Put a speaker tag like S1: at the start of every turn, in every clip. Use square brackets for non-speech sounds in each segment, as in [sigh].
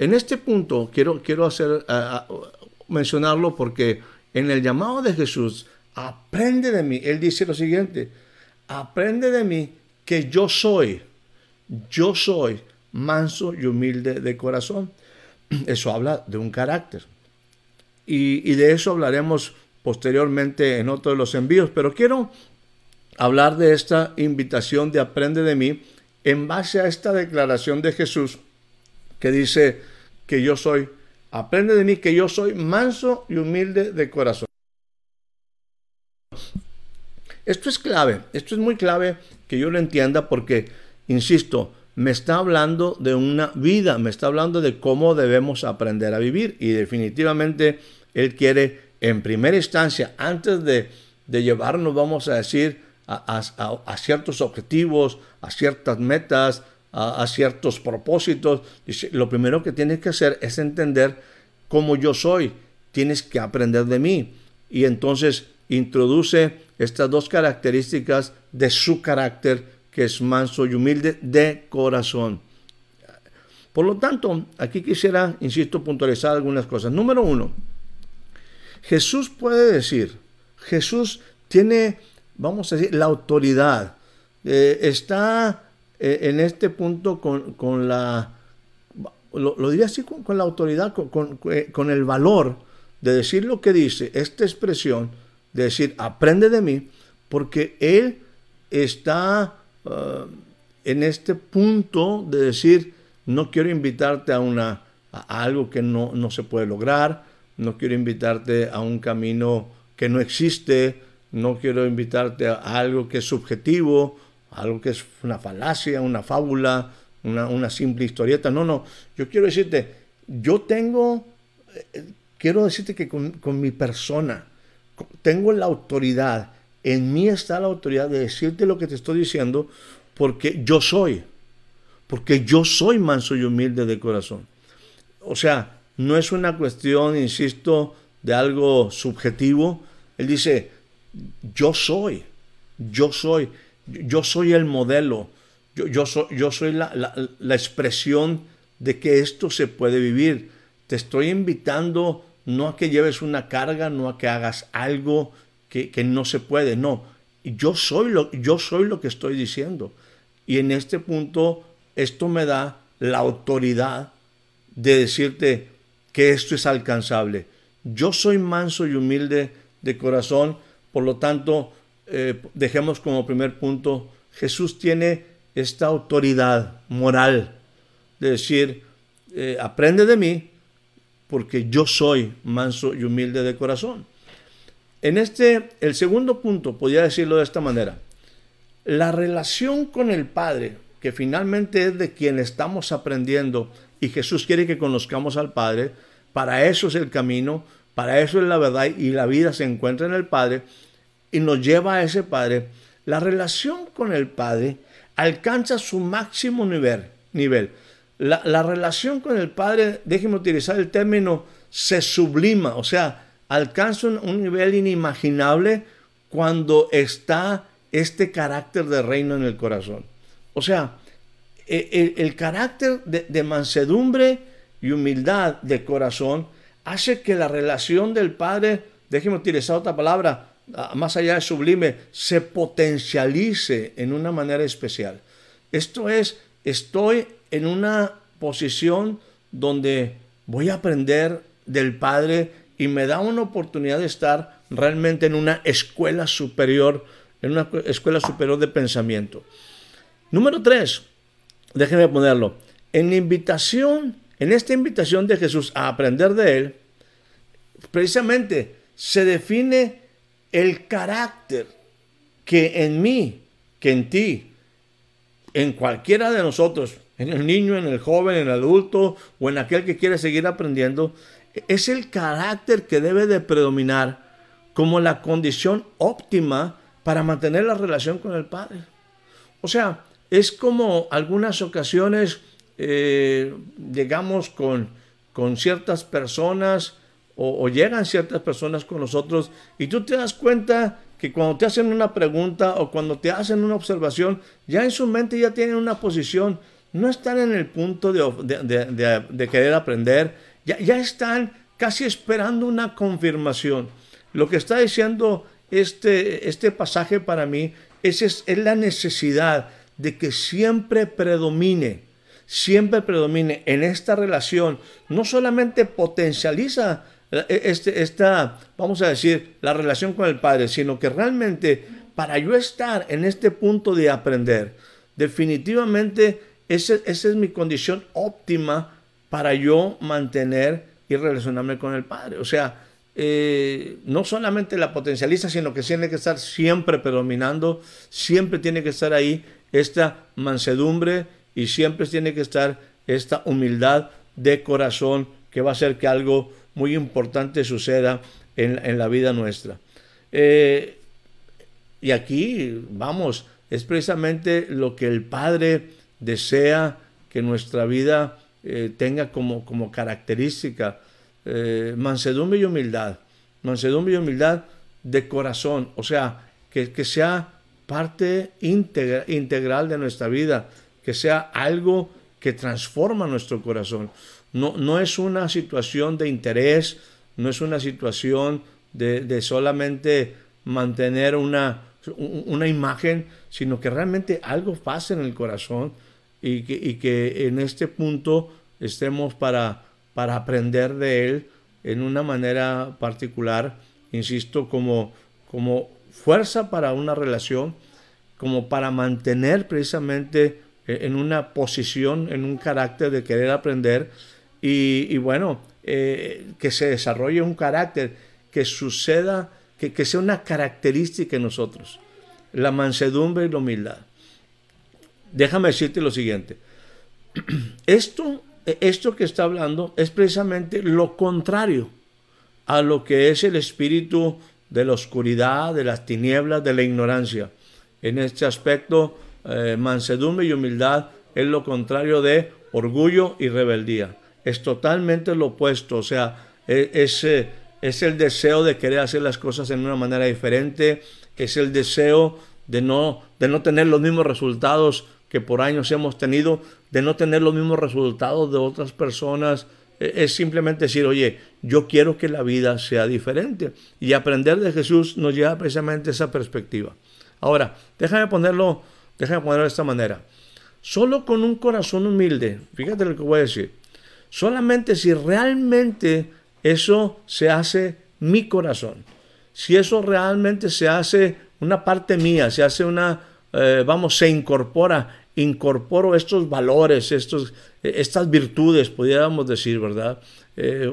S1: En este punto quiero, quiero hacer, mencionarlo porque en el llamado de Jesús, aprende de mí. Él dice lo siguiente, aprende de mí que yo soy, yo soy manso y humilde de corazón. [clears throat] Eso habla de un carácter. Y, y de eso hablaremos posteriormente en otro de los envíos, pero quiero hablar de esta invitación de aprende de mí en base a esta declaración de Jesús que dice que yo soy, aprende de mí que yo soy manso y humilde de corazón. Esto es clave, esto es muy clave que yo lo entienda porque, insisto, me está hablando de una vida, me está hablando de cómo debemos aprender a vivir y definitivamente Él quiere en primera instancia, antes de, llevarnos, vamos a decir, a ciertos objetivos, a ciertas metas, a, ciertos propósitos. Dice, lo primero que tienes que hacer es entender cómo yo soy. Tienes que aprender de mí. Y entonces introduce estas dos características de su carácter, que es manso y humilde de corazón. Por lo tanto, aquí quisiera, insisto, puntualizar algunas cosas. Número uno, Jesús puede decir, Jesús tiene, vamos a decir, la autoridad, eh, está eh, en este punto con, la, lo, diría así, con, la autoridad, eh, con, el valor de decir lo que dice, esta expresión, de decir, aprende de mí, porque Él está uh, en este punto de decir, no quiero invitarte a, una, a algo que no, no se puede lograr, no quiero invitarte a un camino que no existe, no quiero invitarte a algo que es subjetivo, algo que es una falacia, una fábula, una, simple historieta. No, no, yo quiero decirte, yo tengo, eh, quiero decirte que con, con mi persona, tengo la autoridad, en mí está la autoridad de decirte lo que te estoy diciendo, porque yo soy, porque yo soy manso y humilde de corazón. O sea, no es una cuestión, insisto, de algo subjetivo. Él dice, yo soy, yo soy yo soy el modelo, yo, yo, soy, yo soy la, expresión de que esto se puede vivir. Te estoy invitando no a que lleves una carga, no a que hagas algo que, no se puede, no. Yo soy, lo, yo soy lo que estoy diciendo. Y en este punto, esto me da la autoridad de decirte que esto es alcanzable. Yo soy manso y humilde de corazón, por lo tanto, eh, dejemos como primer punto, Jesús tiene esta autoridad moral de decir, eh, aprende de mí porque yo soy manso y humilde de corazón. En este, el segundo punto, podría decirlo de esta manera, la relación con el Padre, que finalmente es de quien estamos aprendiendo y Jesús quiere que conozcamos al Padre, para eso es el camino, para eso es la verdad y la vida se encuentra en el Padre, y nos lleva a ese Padre, la relación con el Padre alcanza su máximo nivel. nivel. La, relación con el Padre, déjeme utilizar el término, se sublima, o sea, alcanza un, nivel inimaginable cuando está este carácter de reino en el corazón. O sea, e, el, carácter de, de mansedumbre y humildad de corazón hace que la relación del Padre, déjeme utilizar otra palabra, más allá de sublime, se potencialice en una manera especial. Esto es, estoy en una posición donde voy a aprender del Padre y me da una oportunidad de estar realmente en una escuela superior, en una escuela superior de pensamiento. Número tres, déjenme ponerlo, en invitación, en esta invitación de Jesús a aprender de Él, precisamente se define el carácter que en mí, que en ti, en cualquiera de nosotros, en el niño, en el joven, en el adulto o en aquel que quiere seguir aprendiendo, es el carácter que debe de predominar como la condición óptima para mantener la relación con el Padre. O sea, es como algunas ocasiones eh, llegamos con, con ciertas personas o, llegan ciertas personas con nosotros y tú te das cuenta que cuando te hacen una pregunta o cuando te hacen una observación, ya en su mente ya tienen una posición, no están en el punto de, querer aprender, ya, ya están casi esperando una confirmación. Lo que está diciendo este, este pasaje para mí es, es, la necesidad de que siempre predomine, siempre predomine en esta relación, no solamente potencializa este, esta, vamos a decir, la relación con el Padre, sino que realmente para yo estar en este punto de aprender, definitivamente esa es mi condición óptima para yo mantener y relacionarme con el Padre. O sea, eh, no solamente la potencializa, sino que tiene que estar siempre predominando, siempre tiene que estar ahí esta mansedumbre y siempre tiene que estar esta humildad de corazón que va a hacer que algo muy importante suceda en, la vida nuestra. Eh, y aquí, vamos, es precisamente lo que el Padre desea que nuestra vida eh, tenga como, como característica eh, mansedumbre y humildad. Mansedumbre y humildad de corazón, o sea, que, que sea parte integral de nuestra vida, que sea algo que transforma nuestro corazón. No, no es una situación de interés, no es una situación de, solamente mantener una, una, imagen, sino que realmente algo pasa en el corazón y que, y que en este punto estemos para para aprender de Él en una manera particular, insisto, como, como fuerza para una relación, como para mantener precisamente eh, en una posición, en un carácter de querer aprender y, bueno, eh, que se desarrolle un carácter, que suceda, que, que sea una característica en nosotros, la mansedumbre y la humildad. Déjame decirte lo siguiente, [clears throat] esto e, esto que está hablando es precisamente lo contrario a lo que es el espíritu de la oscuridad, de las tinieblas, de la ignorancia. En este aspecto, eh, mansedumbre y humildad es lo contrario de orgullo y rebeldía. Es totalmente lo opuesto, o sea, e, es, es el deseo de querer hacer las cosas en una manera diferente, es el deseo de no, de no tener los mismos resultados que por años hemos tenido, de no tener los mismos resultados de otras personas, e, es simplemente decir, oye, yo quiero que la vida sea diferente. Y aprender de Jesús nos lleva precisamente a esa perspectiva. Ahora, déjame ponerlo, déjame ponerlo de esta manera. Solo con un corazón humilde, fíjate lo que voy a decir, solamente si realmente eso se hace mi corazón, si eso realmente se hace una parte mía, se hace una, eh, vamos, se incorpora incorporo estos valores, estos, estas virtudes, pudiéramos decir, ¿verdad? Eh,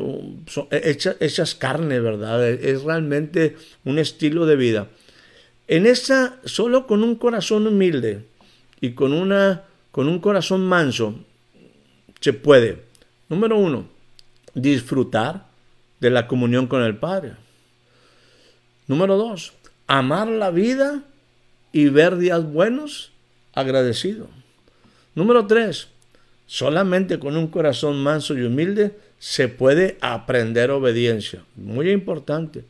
S1: son hechas, carne, ¿verdad? Es realmente un estilo de vida. En esa, solo con un corazón humilde y con, una, con un corazón manso, se puede, número uno, disfrutar de la comunión con el Padre. Número dos, amar la vida y ver días buenos agradecido. Número tres, solamente con un corazón manso y humilde se puede aprender obediencia. Muy importante.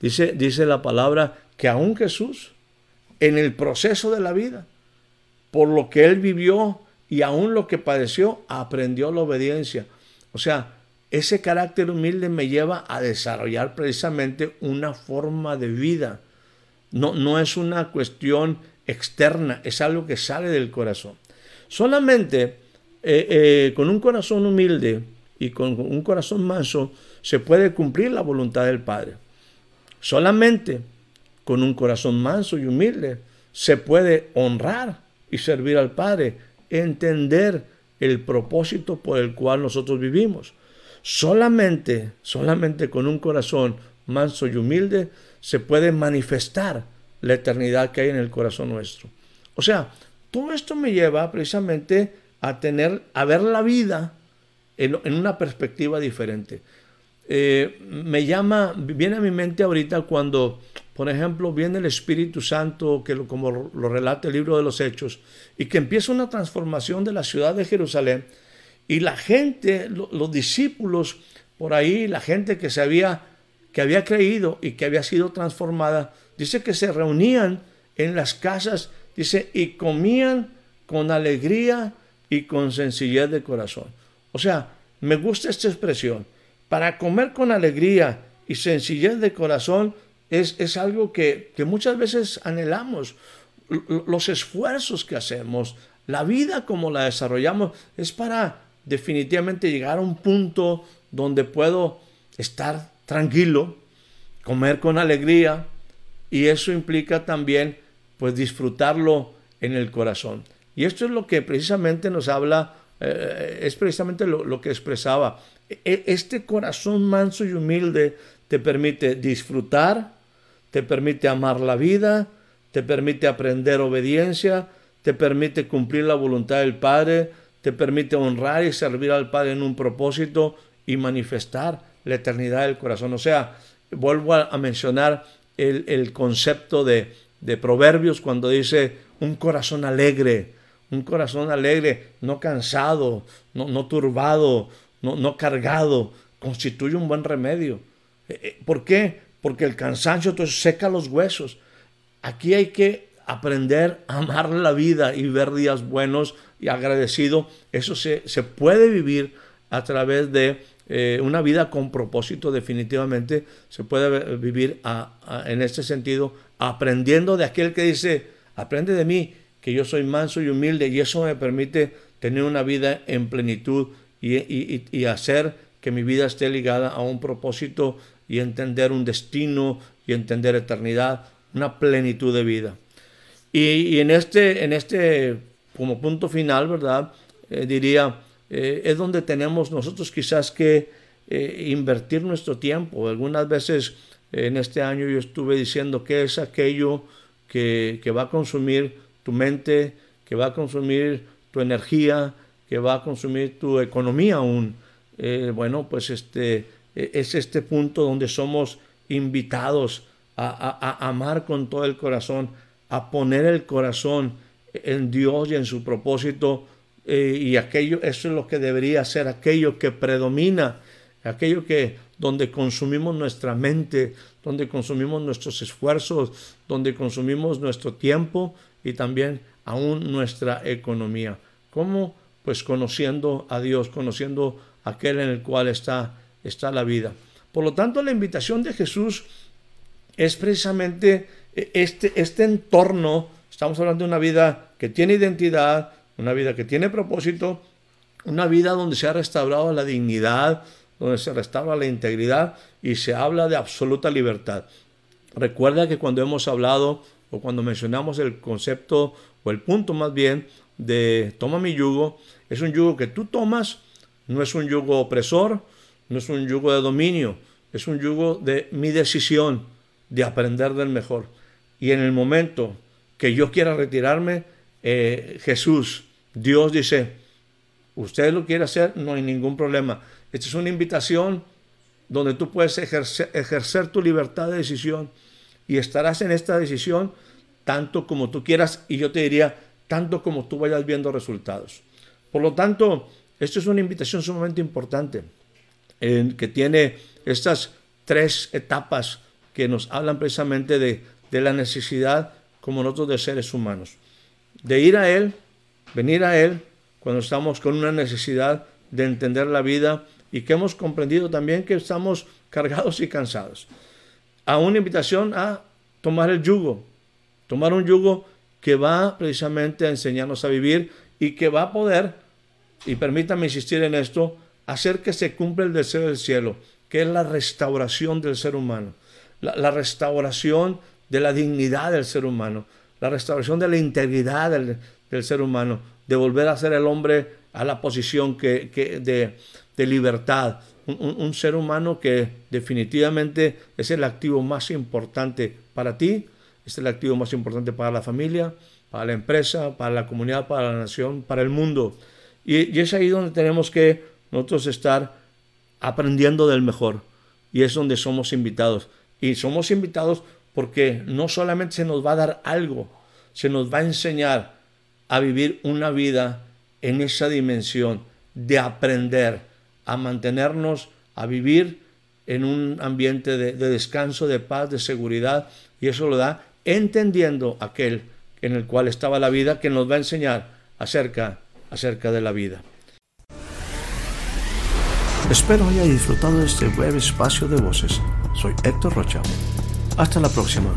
S1: Dice, dice la palabra que aún Jesús, en el proceso de la vida, por lo que él vivió y aún lo que padeció, aprendió la obediencia. O sea, ese carácter humilde me lleva a desarrollar precisamente una forma de vida. No, no es una cuestión externa, es algo que sale del corazón. Solamente eh, eh, con un corazón humilde y con un corazón manso se puede cumplir la voluntad del Padre. Solamente con un corazón manso y humilde se puede honrar y servir al Padre, entender el propósito por el cual nosotros vivimos. Solamente, solamente con un corazón manso y humilde se puede manifestar la eternidad que hay en el corazón nuestro. O sea, todo esto me lleva precisamente a tener, a ver la vida en, una perspectiva diferente. Eh, me llama, viene a mi mente ahorita cuando, por ejemplo, viene el Espíritu Santo, que como lo relata el libro de los Hechos, y que empieza una transformación de la ciudad de Jerusalén, y la gente, los discípulos por ahí, la gente que se había, que había creído y que había sido transformada, dice que se reunían en las casas Dice, y comían con alegría y con sencillez de corazón. O sea, me gusta esta expresión. Para comer con alegría y sencillez de corazón es, es algo que, que muchas veces anhelamos. Los esfuerzos que hacemos, la vida como la desarrollamos, es para definitivamente llegar a un punto donde puedo estar tranquilo, comer con alegría, y eso implica también pues disfrutarlo en el corazón. Y esto es lo que precisamente nos habla, eh, es precisamente lo, que expresaba. E, este corazón manso y humilde te permite disfrutar, te permite amar la vida, te permite aprender obediencia, te permite cumplir la voluntad del Padre, te permite honrar y servir al Padre en un propósito y manifestar la eternidad del corazón. O sea, vuelvo a, mencionar el concepto de, de Proverbios cuando dice un corazón alegre, un corazón alegre, no cansado, no, turbado, no, no, cargado, constituye un buen remedio. Eh, eh, ¿Por qué? Porque el cansancio entonces seca los huesos. Aquí hay que aprender a amar la vida y ver días buenos y agradecido. Eso se, se puede vivir a través de eh, una vida con propósito definitivamente se puede vivir en este sentido aprendiendo de aquel que dice, aprende de mí, que yo soy manso y humilde, y eso me permite tener una vida en plenitud y, hacer que mi vida esté ligada a un propósito y entender un destino y entender eternidad, una plenitud de vida. Y, en, este, en este, como punto final, ¿verdad? Eh, diría, eh, es donde tenemos nosotros quizás que eh, invertir nuestro tiempo. Algunas veces en este año yo estuve diciendo que es aquello que, va a consumir tu mente, que va a consumir tu energía, que va a consumir tu economía aún. Bueno, pues este, es este punto donde somos invitados a, amar con todo el corazón, a poner el corazón en Dios y en su propósito. Eh, y aquello, eso es lo que debería ser, aquello que predomina, aquello que donde consumimos nuestra mente, donde consumimos nuestros esfuerzos, donde consumimos nuestro tiempo y también aún nuestra economía. ¿Cómo? Pues conociendo a Dios, conociendo aquel en el cual está, está la vida. Por lo tanto, la invitación de Jesús es precisamente este, este entorno, estamos hablando de una vida que tiene identidad, una vida que tiene propósito, una vida donde se ha restaurado la dignidad, donde se restaura la integridad y se habla de absoluta libertad. Recuerda que cuando hemos hablado o cuando mencionamos el concepto o el punto más bien de toma mi yugo, es un yugo que tú tomas, no es un yugo opresor, no es un yugo de dominio, es un yugo de mi decisión de aprender del mejor. Y en el momento que yo quiera retirarme, eh, Jesús, Dios dice, usted lo quiere hacer, no hay ningún problema. Esta es una invitación donde tú puedes ejercer, tu libertad de decisión y estarás en esta decisión tanto como tú quieras y yo te diría tanto como tú vayas viendo resultados. Por lo tanto, esto es una invitación sumamente importante que tiene estas tres etapas que nos hablan precisamente de, de la necesidad como nosotros de seres humanos. De ir a Él, venir a Él cuando estamos con una necesidad de entender la vida y que hemos comprendido también que estamos cargados y cansados. A una invitación a tomar el yugo, tomar un yugo que va precisamente a enseñarnos a vivir y que va a poder, y permítame insistir en esto, hacer que se cumpla el deseo del cielo, que es la restauración del ser humano, la, restauración de la dignidad del ser humano, la restauración de la integridad del, ser humano, de volver a ser el hombre a la posición que, que de, de libertad, un, ser humano que definitivamente es el activo más importante para ti, es el activo más importante para la familia, para la empresa, para la comunidad, para la nación, para el mundo. Y, y es ahí donde tenemos que nosotros estar aprendiendo del mejor. Y es donde somos invitados. Y somos invitados porque no solamente se nos va a dar algo, se nos va a enseñar a vivir una vida en esa dimensión de aprender a mantenernos, a vivir en un ambiente de, descanso, de paz, de seguridad, y eso lo da entendiendo aquel en el cual estaba la vida, que nos va a enseñar acerca, acerca de la vida.
S2: Espero haya disfrutado de este breve espacio de voces. Soy Héctor Rocha. Hasta la próxima.